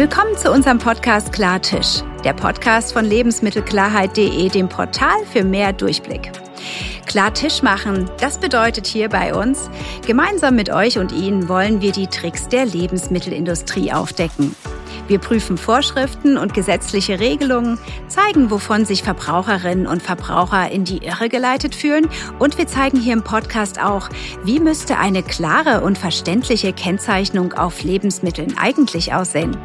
Willkommen zu unserem Podcast Klartisch, der Podcast von Lebensmittelklarheit.de, dem Portal für mehr Durchblick. Klar Tisch machen, das bedeutet hier bei uns, gemeinsam mit euch und Ihnen wollen wir die Tricks der Lebensmittelindustrie aufdecken. Wir prüfen Vorschriften und gesetzliche Regelungen, zeigen, wovon sich Verbraucherinnen und Verbraucher in die Irre geleitet fühlen und wir zeigen hier im Podcast auch, wie müsste eine klare und verständliche Kennzeichnung auf Lebensmitteln eigentlich aussehen.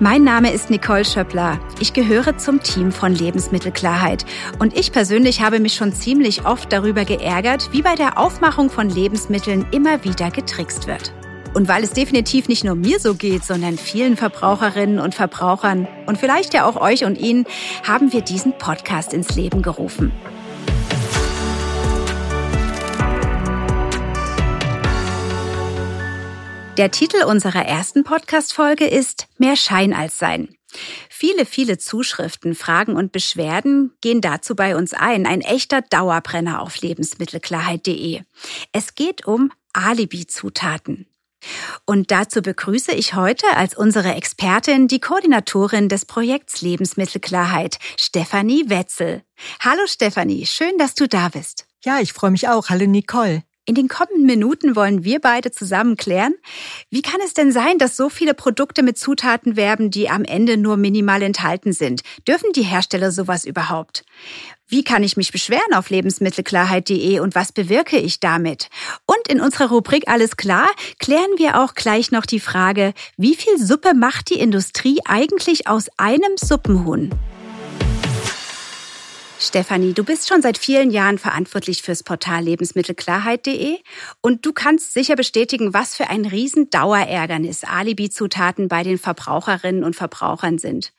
Mein Name ist Nicole Schöppler. Ich gehöre zum Team von Lebensmittelklarheit und ich persönlich habe mich schon ziemlich oft darüber geärgert, wie bei der Aufmachung von Lebensmitteln immer wieder getrickst wird. Und weil es definitiv nicht nur mir so geht, sondern vielen Verbraucherinnen und Verbrauchern und vielleicht ja auch euch und Ihnen, haben wir diesen Podcast ins Leben gerufen. Der Titel unserer ersten Podcast-Folge ist Mehr Schein als Sein. Viele, viele Zuschriften, Fragen und Beschwerden gehen dazu bei uns ein. Ein echter Dauerbrenner auf lebensmittelklarheit.de. Es geht um Alibi-Zutaten. Und dazu begrüße ich heute als unsere Expertin die Koordinatorin des Projekts Lebensmittelklarheit, Stefanie Wetzel. Hallo Stefanie, schön, dass du da bist. Ja, ich freue mich auch. Hallo Nicole. In den kommenden Minuten wollen wir beide zusammen klären, wie kann es denn sein, dass so viele Produkte mit Zutaten werben, die am Ende nur minimal enthalten sind? Dürfen die Hersteller sowas überhaupt? Wie kann ich mich beschweren auf lebensmittelklarheit.de und was bewirke ich damit? Und in unserer Rubrik Alles klar klären wir auch gleich noch die Frage, wie viel Suppe macht die Industrie eigentlich aus einem Suppenhuhn? Stefanie, du bist schon seit vielen Jahren verantwortlich fürs Portal Lebensmittelklarheit.de und du kannst sicher bestätigen, was für ein riesen Dauerärgernis Alibi-Zutaten bei den Verbraucherinnen und Verbrauchern sind.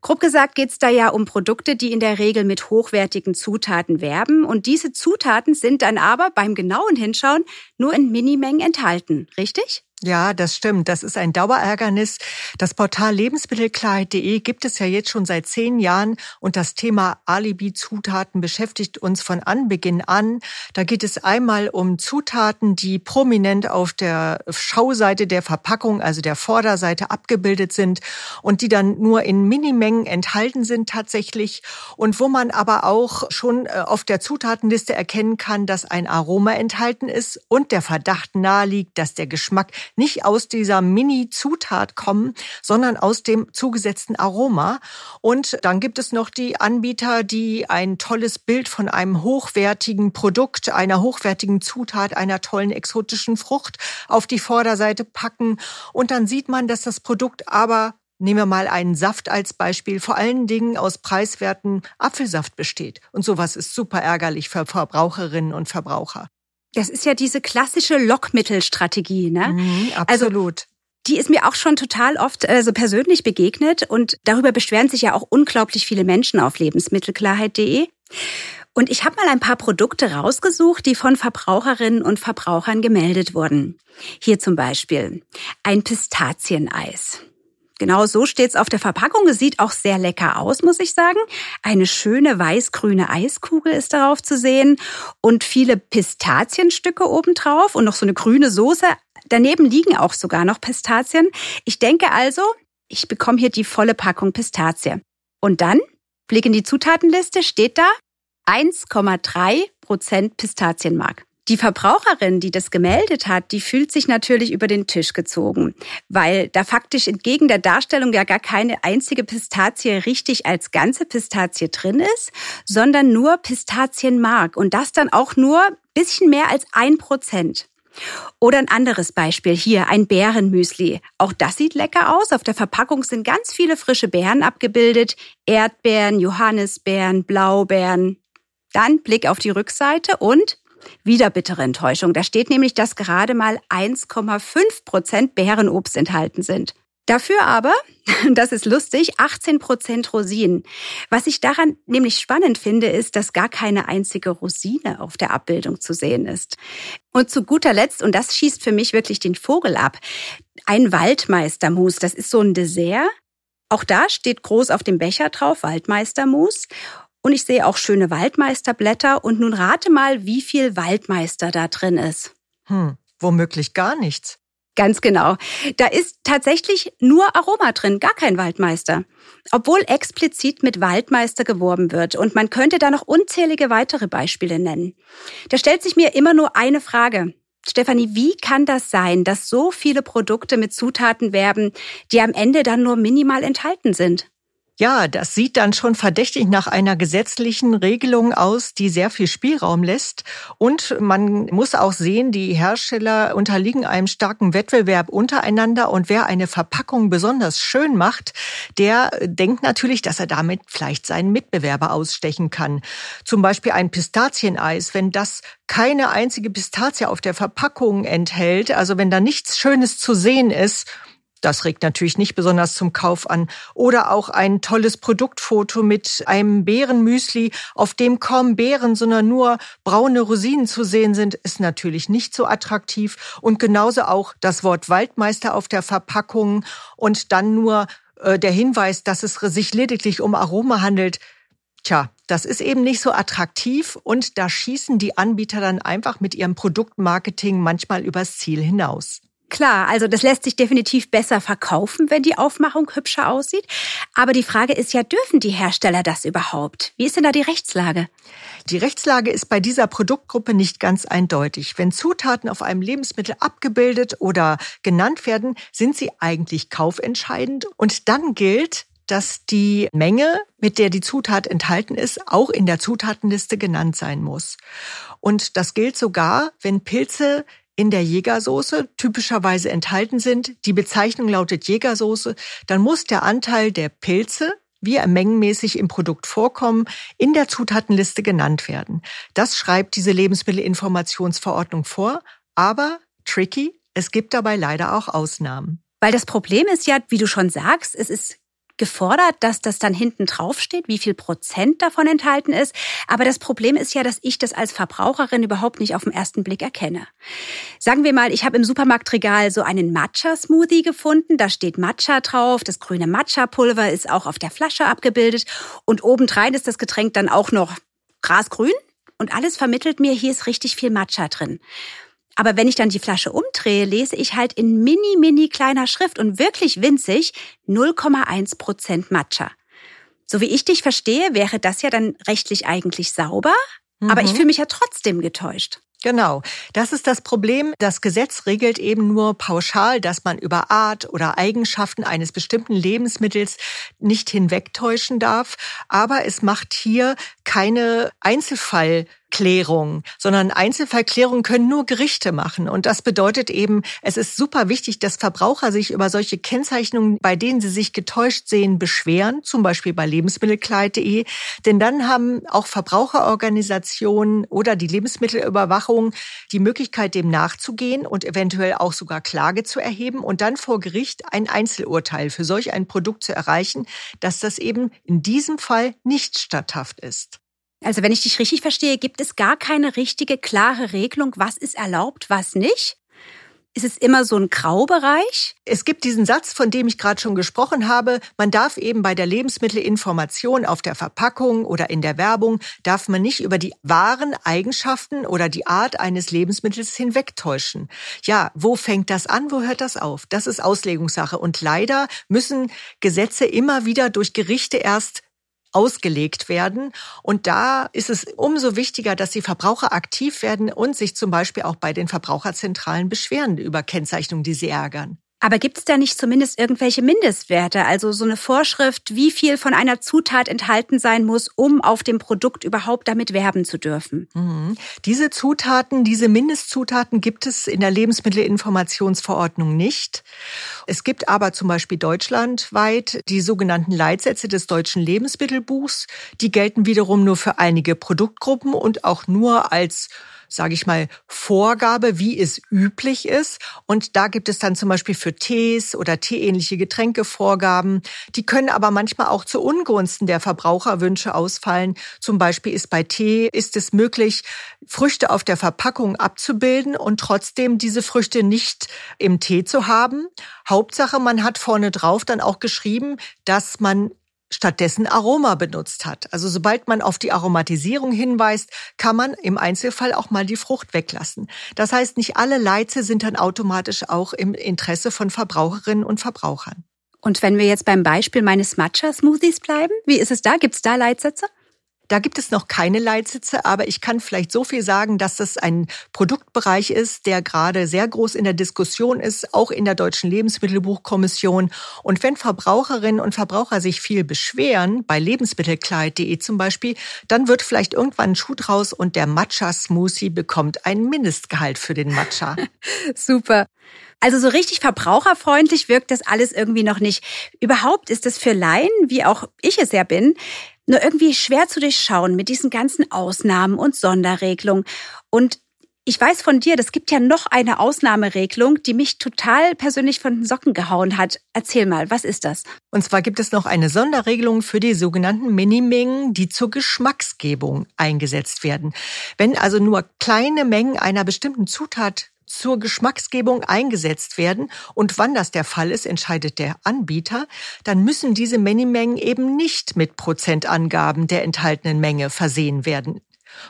Grob gesagt geht es da ja um Produkte, die in der Regel mit hochwertigen Zutaten werben und diese Zutaten sind dann aber beim genauen Hinschauen nur in Minimengen enthalten, richtig? Ja, das stimmt. Das ist ein Dauerärgernis. Das Portal Lebensmittelklarheit.de gibt es ja jetzt schon seit zehn Jahren und das Thema Alibi-Zutaten beschäftigt uns von Anbeginn an. Da geht es einmal um Zutaten, die prominent auf der Schauseite der Verpackung, also der Vorderseite abgebildet sind und die dann nur in Minimengen enthalten sind tatsächlich und wo man aber auch schon äh, auf der Zutatenliste erkennen kann, dass ein Aroma enthalten ist und der Verdacht naheliegt, dass der Geschmack nicht aus dieser Mini-Zutat kommen, sondern aus dem zugesetzten Aroma. Und dann gibt es noch die Anbieter, die ein tolles Bild von einem hochwertigen Produkt, einer hochwertigen Zutat, einer tollen exotischen Frucht auf die Vorderseite packen. Und dann sieht man, dass das Produkt aber Nehmen wir mal einen Saft als Beispiel, vor allen Dingen aus preiswerten Apfelsaft besteht. Und sowas ist super ärgerlich für Verbraucherinnen und Verbraucher. Das ist ja diese klassische Lockmittelstrategie, ne? Mhm, also absolut. Also, die ist mir auch schon total oft äh, so persönlich begegnet und darüber beschweren sich ja auch unglaublich viele Menschen auf lebensmittelklarheit.de. Und ich habe mal ein paar Produkte rausgesucht, die von Verbraucherinnen und Verbrauchern gemeldet wurden. Hier zum Beispiel ein Pistazieneis. Genau so steht's auf der Verpackung. Es sieht auch sehr lecker aus, muss ich sagen. Eine schöne weiß-grüne Eiskugel ist darauf zu sehen und viele Pistazienstücke obendrauf und noch so eine grüne Soße. Daneben liegen auch sogar noch Pistazien. Ich denke also, ich bekomme hier die volle Packung Pistazie. Und dann, Blick in die Zutatenliste, steht da 1,3 Prozent Pistazienmark. Die Verbraucherin, die das gemeldet hat, die fühlt sich natürlich über den Tisch gezogen, weil da faktisch entgegen der Darstellung ja gar keine einzige Pistazie richtig als ganze Pistazie drin ist, sondern nur Pistazienmark und das dann auch nur bisschen mehr als ein Prozent. Oder ein anderes Beispiel hier, ein Bärenmüsli. Auch das sieht lecker aus. Auf der Verpackung sind ganz viele frische Beeren abgebildet. Erdbeeren, Johannisbeeren, Blaubeeren. Dann Blick auf die Rückseite und wieder bittere Enttäuschung. Da steht nämlich, dass gerade mal 1,5 Prozent Beerenobst enthalten sind. Dafür aber, das ist lustig, 18 Prozent Rosinen. Was ich daran nämlich spannend finde, ist, dass gar keine einzige Rosine auf der Abbildung zu sehen ist. Und zu guter Letzt, und das schießt für mich wirklich den Vogel ab, ein Waldmeistermus. Das ist so ein Dessert. Auch da steht groß auf dem Becher drauf Waldmeistermus. Und ich sehe auch schöne Waldmeisterblätter. Und nun rate mal, wie viel Waldmeister da drin ist. Hm, womöglich gar nichts. Ganz genau. Da ist tatsächlich nur Aroma drin, gar kein Waldmeister. Obwohl explizit mit Waldmeister geworben wird. Und man könnte da noch unzählige weitere Beispiele nennen. Da stellt sich mir immer nur eine Frage. Stefanie, wie kann das sein, dass so viele Produkte mit Zutaten werben, die am Ende dann nur minimal enthalten sind? Ja, das sieht dann schon verdächtig nach einer gesetzlichen Regelung aus, die sehr viel Spielraum lässt. Und man muss auch sehen, die Hersteller unterliegen einem starken Wettbewerb untereinander. Und wer eine Verpackung besonders schön macht, der denkt natürlich, dass er damit vielleicht seinen Mitbewerber ausstechen kann. Zum Beispiel ein Pistazieneis, wenn das keine einzige Pistazie auf der Verpackung enthält, also wenn da nichts Schönes zu sehen ist, das regt natürlich nicht besonders zum Kauf an. Oder auch ein tolles Produktfoto mit einem Beerenmüsli, auf dem kaum Beeren, sondern nur braune Rosinen zu sehen sind, ist natürlich nicht so attraktiv. Und genauso auch das Wort Waldmeister auf der Verpackung und dann nur äh, der Hinweis, dass es sich lediglich um Aroma handelt. Tja, das ist eben nicht so attraktiv und da schießen die Anbieter dann einfach mit ihrem Produktmarketing manchmal übers Ziel hinaus. Klar, also das lässt sich definitiv besser verkaufen, wenn die Aufmachung hübscher aussieht. Aber die Frage ist ja, dürfen die Hersteller das überhaupt? Wie ist denn da die Rechtslage? Die Rechtslage ist bei dieser Produktgruppe nicht ganz eindeutig. Wenn Zutaten auf einem Lebensmittel abgebildet oder genannt werden, sind sie eigentlich kaufentscheidend. Und dann gilt, dass die Menge, mit der die Zutat enthalten ist, auch in der Zutatenliste genannt sein muss. Und das gilt sogar, wenn Pilze in der Jägersoße typischerweise enthalten sind, die Bezeichnung lautet Jägersoße, dann muss der Anteil der Pilze, wie er mengenmäßig im Produkt vorkommen, in der Zutatenliste genannt werden. Das schreibt diese Lebensmittelinformationsverordnung vor, aber tricky, es gibt dabei leider auch Ausnahmen. Weil das Problem ist ja, wie du schon sagst, es ist gefordert, dass das dann hinten drauf steht, wie viel Prozent davon enthalten ist. Aber das Problem ist ja, dass ich das als Verbraucherin überhaupt nicht auf den ersten Blick erkenne. Sagen wir mal, ich habe im Supermarktregal so einen Matcha-Smoothie gefunden. Da steht Matcha drauf. Das grüne Matcha-Pulver ist auch auf der Flasche abgebildet. Und obendrein ist das Getränk dann auch noch grasgrün. Und alles vermittelt mir, hier ist richtig viel Matcha drin. Aber wenn ich dann die Flasche umdrehe, lese ich halt in mini, mini kleiner Schrift und wirklich winzig 0,1 Prozent Matcha. So wie ich dich verstehe, wäre das ja dann rechtlich eigentlich sauber, mhm. aber ich mhm. fühle mich ja trotzdem getäuscht. Genau. Das ist das Problem. Das Gesetz regelt eben nur pauschal, dass man über Art oder Eigenschaften eines bestimmten Lebensmittels nicht hinwegtäuschen darf. Aber es macht hier keine Einzelfall Klärung, sondern Einzelfallklärungen können nur Gerichte machen. Und das bedeutet eben, es ist super wichtig, dass Verbraucher sich über solche Kennzeichnungen, bei denen sie sich getäuscht sehen, beschweren, zum Beispiel bei lebensmittelkleid.de. Denn dann haben auch Verbraucherorganisationen oder die Lebensmittelüberwachung die Möglichkeit, dem nachzugehen und eventuell auch sogar Klage zu erheben und dann vor Gericht ein Einzelurteil für solch ein Produkt zu erreichen, dass das eben in diesem Fall nicht statthaft ist. Also wenn ich dich richtig verstehe, gibt es gar keine richtige, klare Regelung, was ist erlaubt, was nicht? Ist es immer so ein Graubereich? Es gibt diesen Satz, von dem ich gerade schon gesprochen habe. Man darf eben bei der Lebensmittelinformation auf der Verpackung oder in der Werbung, darf man nicht über die wahren Eigenschaften oder die Art eines Lebensmittels hinwegtäuschen. Ja, wo fängt das an? Wo hört das auf? Das ist Auslegungssache. Und leider müssen Gesetze immer wieder durch Gerichte erst ausgelegt werden. Und da ist es umso wichtiger, dass die Verbraucher aktiv werden und sich zum Beispiel auch bei den Verbraucherzentralen beschweren über Kennzeichnungen, die sie ärgern. Aber gibt es da nicht zumindest irgendwelche Mindestwerte, also so eine Vorschrift, wie viel von einer Zutat enthalten sein muss, um auf dem Produkt überhaupt damit werben zu dürfen? Mhm. Diese Zutaten, diese Mindestzutaten gibt es in der Lebensmittelinformationsverordnung nicht. Es gibt aber zum Beispiel deutschlandweit die sogenannten Leitsätze des deutschen Lebensmittelbuchs. Die gelten wiederum nur für einige Produktgruppen und auch nur als sage ich mal, Vorgabe, wie es üblich ist. Und da gibt es dann zum Beispiel für Tees oder teeähnliche Getränke Vorgaben. Die können aber manchmal auch zu Ungunsten der Verbraucherwünsche ausfallen. Zum Beispiel ist bei Tee, ist es möglich, Früchte auf der Verpackung abzubilden und trotzdem diese Früchte nicht im Tee zu haben. Hauptsache, man hat vorne drauf dann auch geschrieben, dass man stattdessen Aroma benutzt hat. Also sobald man auf die Aromatisierung hinweist, kann man im Einzelfall auch mal die Frucht weglassen. Das heißt, nicht alle Leize sind dann automatisch auch im Interesse von Verbraucherinnen und Verbrauchern. Und wenn wir jetzt beim Beispiel meines Matcha-Smoothies bleiben, wie ist es da? Gibt es da Leitsätze? Da gibt es noch keine Leitsitze, aber ich kann vielleicht so viel sagen, dass das ein Produktbereich ist, der gerade sehr groß in der Diskussion ist, auch in der Deutschen Lebensmittelbuchkommission. Und wenn Verbraucherinnen und Verbraucher sich viel beschweren, bei lebensmittelkleid.de zum Beispiel, dann wird vielleicht irgendwann ein Schuh draus und der Matcha-Smoothie bekommt ein Mindestgehalt für den Matcha. Super. Also so richtig verbraucherfreundlich wirkt das alles irgendwie noch nicht. Überhaupt ist es für Laien, wie auch ich es ja bin, nur irgendwie schwer zu durchschauen mit diesen ganzen Ausnahmen und Sonderregelungen. Und ich weiß von dir, es gibt ja noch eine Ausnahmeregelung, die mich total persönlich von den Socken gehauen hat. Erzähl mal, was ist das? Und zwar gibt es noch eine Sonderregelung für die sogenannten Minimengen, die zur Geschmacksgebung eingesetzt werden. Wenn also nur kleine Mengen einer bestimmten Zutat zur Geschmacksgebung eingesetzt werden. Und wann das der Fall ist, entscheidet der Anbieter. Dann müssen diese Minimengen eben nicht mit Prozentangaben der enthaltenen Menge versehen werden.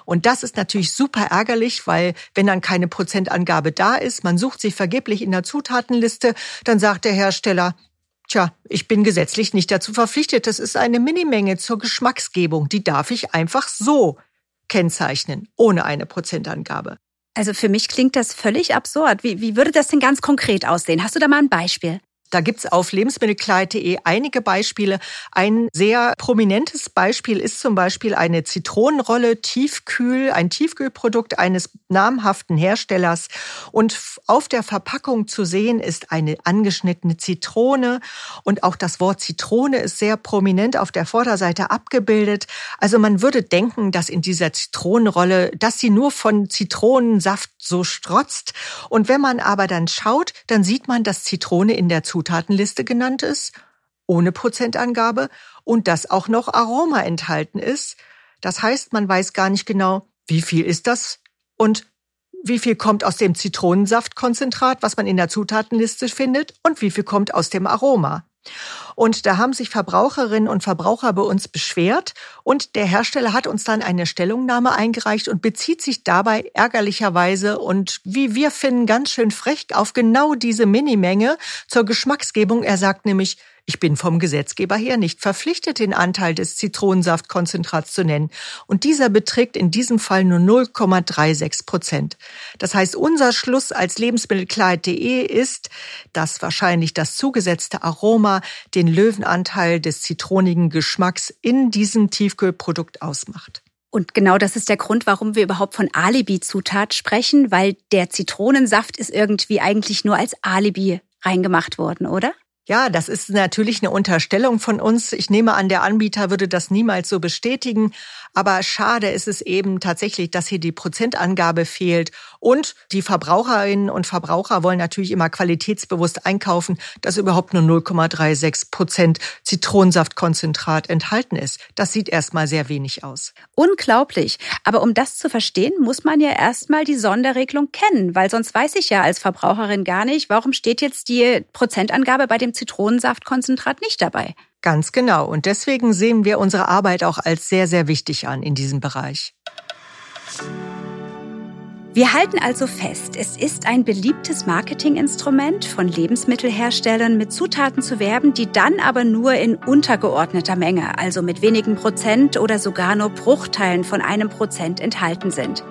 Und das ist natürlich super ärgerlich, weil wenn dann keine Prozentangabe da ist, man sucht sich vergeblich in der Zutatenliste, dann sagt der Hersteller, Tja, ich bin gesetzlich nicht dazu verpflichtet. Das ist eine Minimenge zur Geschmacksgebung. Die darf ich einfach so kennzeichnen, ohne eine Prozentangabe. Also für mich klingt das völlig absurd. Wie, wie würde das denn ganz konkret aussehen? Hast du da mal ein Beispiel? Da gibt's auf lebensmittelkleid.de einige Beispiele. Ein sehr prominentes Beispiel ist zum Beispiel eine Zitronenrolle Tiefkühl, ein Tiefkühlprodukt eines namhaften Herstellers. Und auf der Verpackung zu sehen ist eine angeschnittene Zitrone. Und auch das Wort Zitrone ist sehr prominent auf der Vorderseite abgebildet. Also man würde denken, dass in dieser Zitronenrolle, dass sie nur von Zitronensaft so strotzt. Und wenn man aber dann schaut, dann sieht man, dass Zitrone in der Zutatenliste genannt ist, ohne Prozentangabe und dass auch noch Aroma enthalten ist. Das heißt, man weiß gar nicht genau, wie viel ist das und wie viel kommt aus dem Zitronensaftkonzentrat, was man in der Zutatenliste findet, und wie viel kommt aus dem Aroma. Und da haben sich Verbraucherinnen und Verbraucher bei uns beschwert und der Hersteller hat uns dann eine Stellungnahme eingereicht und bezieht sich dabei ärgerlicherweise und wie wir finden ganz schön frech auf genau diese Minimenge zur Geschmacksgebung. Er sagt nämlich, ich bin vom Gesetzgeber her nicht verpflichtet, den Anteil des Zitronensaftkonzentrats zu nennen. Und dieser beträgt in diesem Fall nur 0,36 Prozent. Das heißt, unser Schluss als Lebensmittelklarheit.de ist, dass wahrscheinlich das zugesetzte Aroma den Löwenanteil des zitronigen Geschmacks in diesem Tiefkühlprodukt ausmacht. Und genau das ist der Grund, warum wir überhaupt von Alibi-Zutat sprechen, weil der Zitronensaft ist irgendwie eigentlich nur als Alibi reingemacht worden, oder? Ja, das ist natürlich eine Unterstellung von uns. Ich nehme an, der Anbieter würde das niemals so bestätigen. Aber schade ist es eben tatsächlich, dass hier die Prozentangabe fehlt. Und die Verbraucherinnen und Verbraucher wollen natürlich immer qualitätsbewusst einkaufen, dass überhaupt nur 0,36 Prozent Zitronensaftkonzentrat enthalten ist. Das sieht erstmal sehr wenig aus. Unglaublich. Aber um das zu verstehen, muss man ja erstmal die Sonderregelung kennen, weil sonst weiß ich ja als Verbraucherin gar nicht, warum steht jetzt die Prozentangabe bei dem Zitronensaftkonzentrat nicht dabei. Ganz genau. Und deswegen sehen wir unsere Arbeit auch als sehr, sehr wichtig an in diesem Bereich. Wir halten also fest, es ist ein beliebtes Marketinginstrument von Lebensmittelherstellern mit Zutaten zu werben, die dann aber nur in untergeordneter Menge, also mit wenigen Prozent oder sogar nur Bruchteilen von einem Prozent enthalten sind.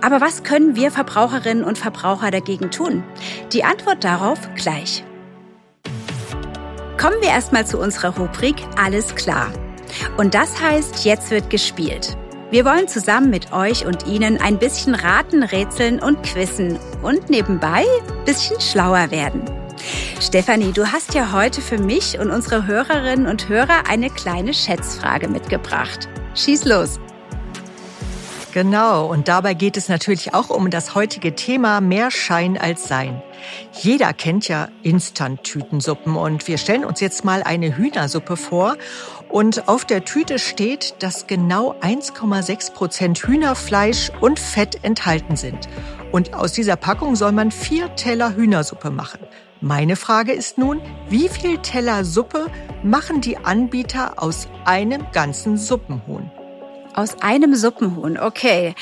Aber was können wir Verbraucherinnen und Verbraucher dagegen tun? Die Antwort darauf gleich. Kommen wir erstmal zu unserer Rubrik Alles klar. Und das heißt, jetzt wird gespielt. Wir wollen zusammen mit euch und Ihnen ein bisschen raten, rätseln und quizzen und nebenbei ein bisschen schlauer werden. Stefanie, du hast ja heute für mich und unsere Hörerinnen und Hörer eine kleine Schätzfrage mitgebracht. Schieß los! Genau, und dabei geht es natürlich auch um das heutige Thema mehr Schein als Sein. Jeder kennt ja Instant-Tütensuppen und wir stellen uns jetzt mal eine Hühnersuppe vor und auf der Tüte steht, dass genau 1,6 Prozent Hühnerfleisch und Fett enthalten sind. Und aus dieser Packung soll man vier Teller Hühnersuppe machen. Meine Frage ist nun, wie viel Teller Suppe machen die Anbieter aus einem ganzen Suppenhuhn? Aus einem Suppenhuhn, okay.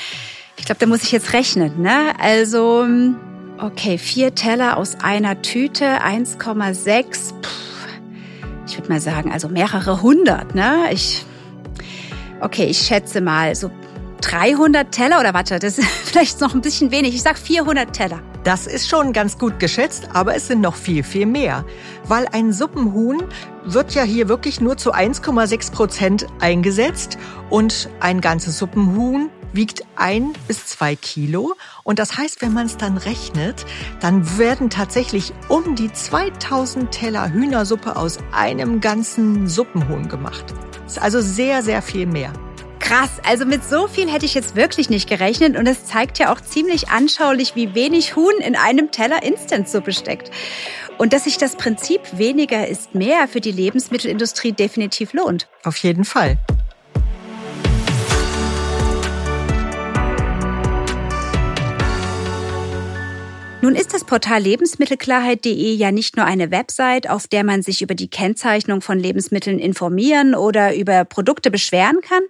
Ich glaube, da muss ich jetzt rechnen, ne? Also, okay, vier Teller aus einer Tüte, 1,6. Ich würde mal sagen, also mehrere hundert, ne? Ich, okay, ich schätze mal so 300 Teller oder warte, das ist vielleicht noch ein bisschen wenig. Ich sag 400 Teller. Das ist schon ganz gut geschätzt, aber es sind noch viel, viel mehr. Weil ein Suppenhuhn wird ja hier wirklich nur zu 1,6 Prozent eingesetzt und ein ganzes Suppenhuhn wiegt ein bis zwei Kilo. Und das heißt, wenn man es dann rechnet, dann werden tatsächlich um die 2000 Teller Hühnersuppe aus einem ganzen Suppenhuhn gemacht. Das ist also sehr, sehr viel mehr. Krass, also mit so viel hätte ich jetzt wirklich nicht gerechnet und es zeigt ja auch ziemlich anschaulich, wie wenig Huhn in einem Teller Instantsuppe steckt. Und dass sich das Prinzip weniger ist mehr für die Lebensmittelindustrie definitiv lohnt. Auf jeden Fall. Nun ist das Portal Lebensmittelklarheit.de ja nicht nur eine Website, auf der man sich über die Kennzeichnung von Lebensmitteln informieren oder über Produkte beschweren kann,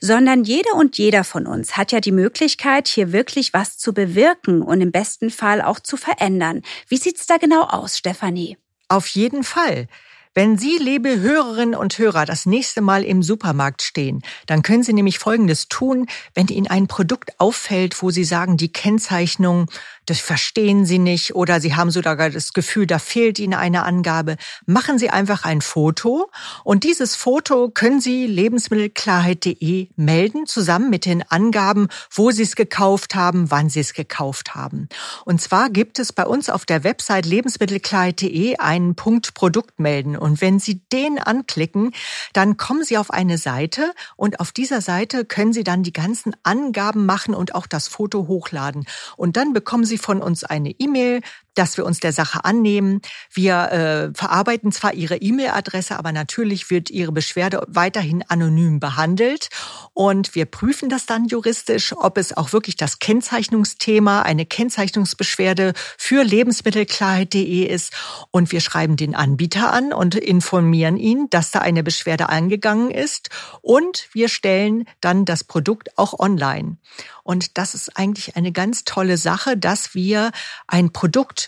sondern jede und jeder von uns hat ja die Möglichkeit, hier wirklich was zu bewirken und im besten Fall auch zu verändern. Wie sieht's da genau aus, Stefanie? Auf jeden Fall. Wenn Sie, liebe Hörerinnen und Hörer, das nächste Mal im Supermarkt stehen, dann können Sie nämlich Folgendes tun, wenn Ihnen ein Produkt auffällt, wo Sie sagen, die Kennzeichnung das verstehen Sie nicht oder Sie haben sogar das Gefühl, da fehlt Ihnen eine Angabe. Machen Sie einfach ein Foto und dieses Foto können Sie lebensmittelklarheit.de melden, zusammen mit den Angaben, wo Sie es gekauft haben, wann Sie es gekauft haben. Und zwar gibt es bei uns auf der Website lebensmittelklarheit.de einen Punkt Produkt melden und wenn Sie den anklicken, dann kommen Sie auf eine Seite und auf dieser Seite können Sie dann die ganzen Angaben machen und auch das Foto hochladen. Und dann bekommen Sie von uns eine E-Mail dass wir uns der Sache annehmen. Wir äh, verarbeiten zwar Ihre E-Mail-Adresse, aber natürlich wird Ihre Beschwerde weiterhin anonym behandelt. Und wir prüfen das dann juristisch, ob es auch wirklich das Kennzeichnungsthema, eine Kennzeichnungsbeschwerde für Lebensmittelklarheit.de ist. Und wir schreiben den Anbieter an und informieren ihn, dass da eine Beschwerde eingegangen ist. Und wir stellen dann das Produkt auch online. Und das ist eigentlich eine ganz tolle Sache, dass wir ein Produkt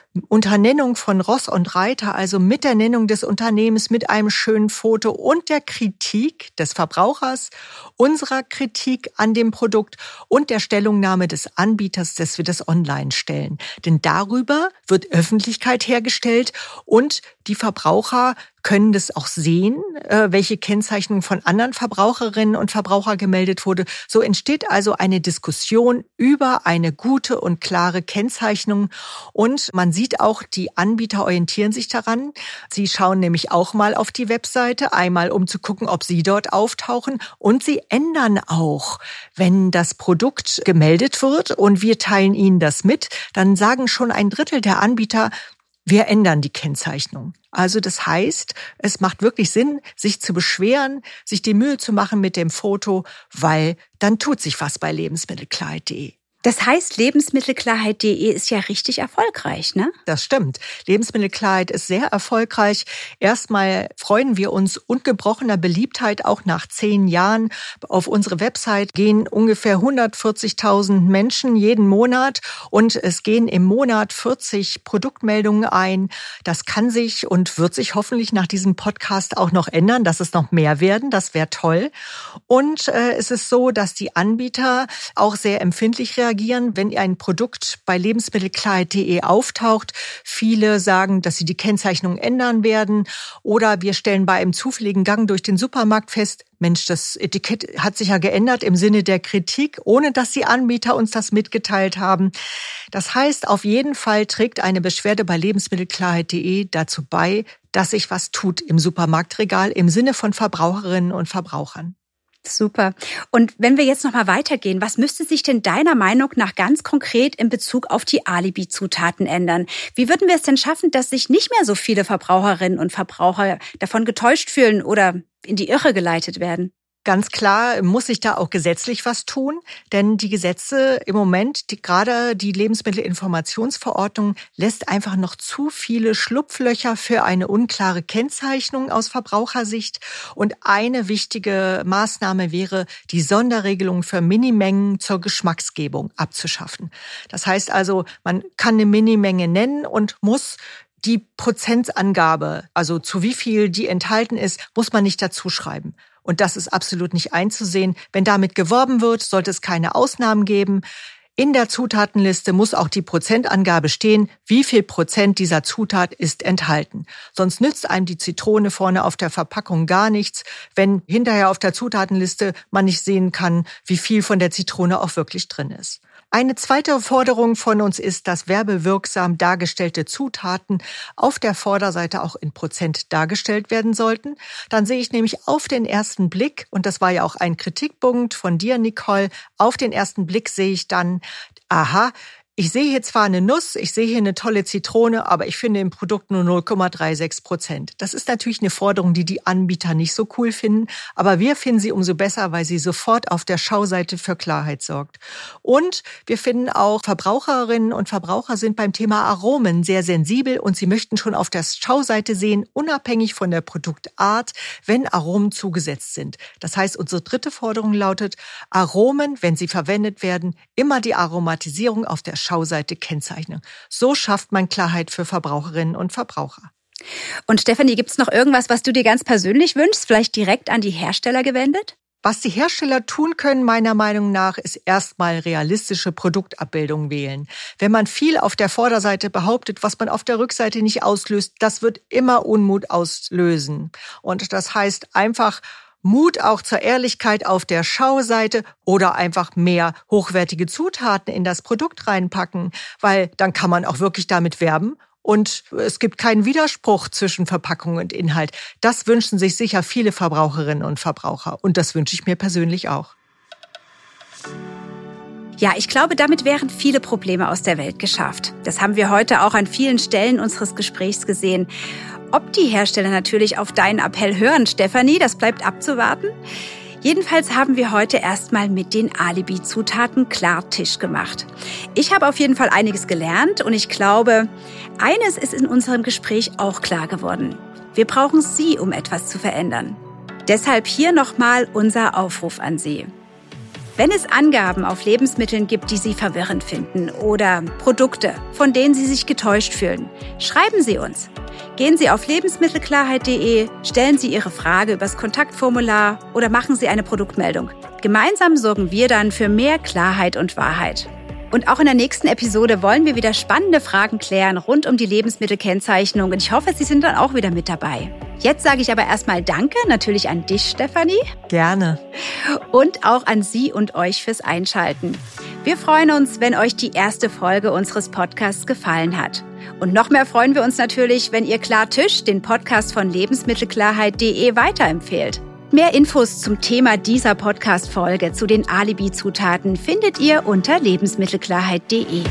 unter Nennung von Ross und Reiter, also mit der Nennung des Unternehmens, mit einem schönen Foto und der Kritik des Verbrauchers, unserer Kritik an dem Produkt und der Stellungnahme des Anbieters, dass wir das online stellen. Denn darüber wird Öffentlichkeit hergestellt und die Verbraucher können das auch sehen, äh, welche Kennzeichnung von anderen Verbraucherinnen und Verbrauchern gemeldet wurde. So entsteht also eine Diskussion über eine gute und klare Kennzeichnung. Und man sieht auch, die Anbieter orientieren sich daran. Sie schauen nämlich auch mal auf die Webseite, einmal um zu gucken, ob sie dort auftauchen. Und sie ändern auch, wenn das Produkt gemeldet wird und wir teilen ihnen das mit, dann sagen schon ein Drittel der Anbieter, wir ändern die Kennzeichnung. Also das heißt, es macht wirklich Sinn, sich zu beschweren, sich die Mühe zu machen mit dem Foto, weil dann tut sich was bei lebensmittelkleid.de. Das heißt, Lebensmittelklarheit.de ist ja richtig erfolgreich, ne? Das stimmt. Lebensmittelklarheit ist sehr erfolgreich. Erstmal freuen wir uns ungebrochener Beliebtheit auch nach zehn Jahren. Auf unsere Website gehen ungefähr 140.000 Menschen jeden Monat und es gehen im Monat 40 Produktmeldungen ein. Das kann sich und wird sich hoffentlich nach diesem Podcast auch noch ändern, dass es noch mehr werden. Das wäre toll. Und äh, es ist so, dass die Anbieter auch sehr empfindlich reagieren reagieren, wenn ein Produkt bei lebensmittelklarheit.de auftaucht. Viele sagen, dass sie die Kennzeichnung ändern werden. Oder wir stellen bei einem zufälligen Gang durch den Supermarkt fest, Mensch, das Etikett hat sich ja geändert im Sinne der Kritik, ohne dass die Anbieter uns das mitgeteilt haben. Das heißt, auf jeden Fall trägt eine Beschwerde bei lebensmittelklarheit.de dazu bei, dass sich was tut im Supermarktregal im Sinne von Verbraucherinnen und Verbrauchern. Super. Und wenn wir jetzt noch mal weitergehen, was müsste sich denn deiner Meinung nach ganz konkret in Bezug auf die Alibi-Zutaten ändern? Wie würden wir es denn schaffen, dass sich nicht mehr so viele Verbraucherinnen und Verbraucher davon getäuscht fühlen oder in die Irre geleitet werden? Ganz klar muss sich da auch gesetzlich was tun, denn die Gesetze im Moment, die, gerade die Lebensmittelinformationsverordnung, lässt einfach noch zu viele Schlupflöcher für eine unklare Kennzeichnung aus Verbrauchersicht. Und eine wichtige Maßnahme wäre, die Sonderregelung für Minimengen zur Geschmacksgebung abzuschaffen. Das heißt also, man kann eine Minimenge nennen und muss die Prozentangabe, also zu wie viel die enthalten ist, muss man nicht dazu schreiben. Und das ist absolut nicht einzusehen. Wenn damit geworben wird, sollte es keine Ausnahmen geben. In der Zutatenliste muss auch die Prozentangabe stehen, wie viel Prozent dieser Zutat ist enthalten. Sonst nützt einem die Zitrone vorne auf der Verpackung gar nichts, wenn hinterher auf der Zutatenliste man nicht sehen kann, wie viel von der Zitrone auch wirklich drin ist. Eine zweite Forderung von uns ist, dass werbewirksam dargestellte Zutaten auf der Vorderseite auch in Prozent dargestellt werden sollten. Dann sehe ich nämlich auf den ersten Blick, und das war ja auch ein Kritikpunkt von dir, Nicole, auf den ersten Blick sehe ich dann, aha, ich sehe hier zwar eine Nuss, ich sehe hier eine tolle Zitrone, aber ich finde im Produkt nur 0,36 Prozent. Das ist natürlich eine Forderung, die die Anbieter nicht so cool finden, aber wir finden sie umso besser, weil sie sofort auf der Schauseite für Klarheit sorgt. Und wir finden auch, Verbraucherinnen und Verbraucher sind beim Thema Aromen sehr sensibel und sie möchten schon auf der Schauseite sehen, unabhängig von der Produktart, wenn Aromen zugesetzt sind. Das heißt, unsere dritte Forderung lautet, Aromen, wenn sie verwendet werden, immer die Aromatisierung auf der Schauseite kennzeichnen. So schafft man Klarheit für Verbraucherinnen und Verbraucher. Und Stefanie, gibt es noch irgendwas, was du dir ganz persönlich wünschst, vielleicht direkt an die Hersteller gewendet? Was die Hersteller tun können, meiner Meinung nach, ist erstmal realistische Produktabbildungen wählen. Wenn man viel auf der Vorderseite behauptet, was man auf der Rückseite nicht auslöst, das wird immer Unmut auslösen. Und das heißt einfach Mut auch zur Ehrlichkeit auf der Schauseite oder einfach mehr hochwertige Zutaten in das Produkt reinpacken, weil dann kann man auch wirklich damit werben und es gibt keinen Widerspruch zwischen Verpackung und Inhalt. Das wünschen sich sicher viele Verbraucherinnen und Verbraucher und das wünsche ich mir persönlich auch. Ja, ich glaube, damit wären viele Probleme aus der Welt geschafft. Das haben wir heute auch an vielen Stellen unseres Gesprächs gesehen. Ob die Hersteller natürlich auf deinen Appell hören, Stefanie, das bleibt abzuwarten. Jedenfalls haben wir heute erstmal mit den Alibi-Zutaten Klartisch gemacht. Ich habe auf jeden Fall einiges gelernt und ich glaube, eines ist in unserem Gespräch auch klar geworden. Wir brauchen Sie, um etwas zu verändern. Deshalb hier nochmal unser Aufruf an Sie. Wenn es Angaben auf Lebensmitteln gibt, die Sie verwirrend finden oder Produkte, von denen Sie sich getäuscht fühlen, schreiben Sie uns. Gehen Sie auf lebensmittelklarheit.de, stellen Sie Ihre Frage übers Kontaktformular oder machen Sie eine Produktmeldung. Gemeinsam sorgen wir dann für mehr Klarheit und Wahrheit. Und auch in der nächsten Episode wollen wir wieder spannende Fragen klären rund um die Lebensmittelkennzeichnung. Und ich hoffe, Sie sind dann auch wieder mit dabei. Jetzt sage ich aber erstmal Danke, natürlich an dich, Stefanie. Gerne. Und auch an Sie und euch fürs Einschalten. Wir freuen uns, wenn euch die erste Folge unseres Podcasts gefallen hat. Und noch mehr freuen wir uns natürlich, wenn ihr Klartisch, den Podcast von lebensmittelklarheit.de weiterempfehlt. Mehr Infos zum Thema dieser Podcast-Folge zu den Alibi-Zutaten findet ihr unter lebensmittelklarheit.de.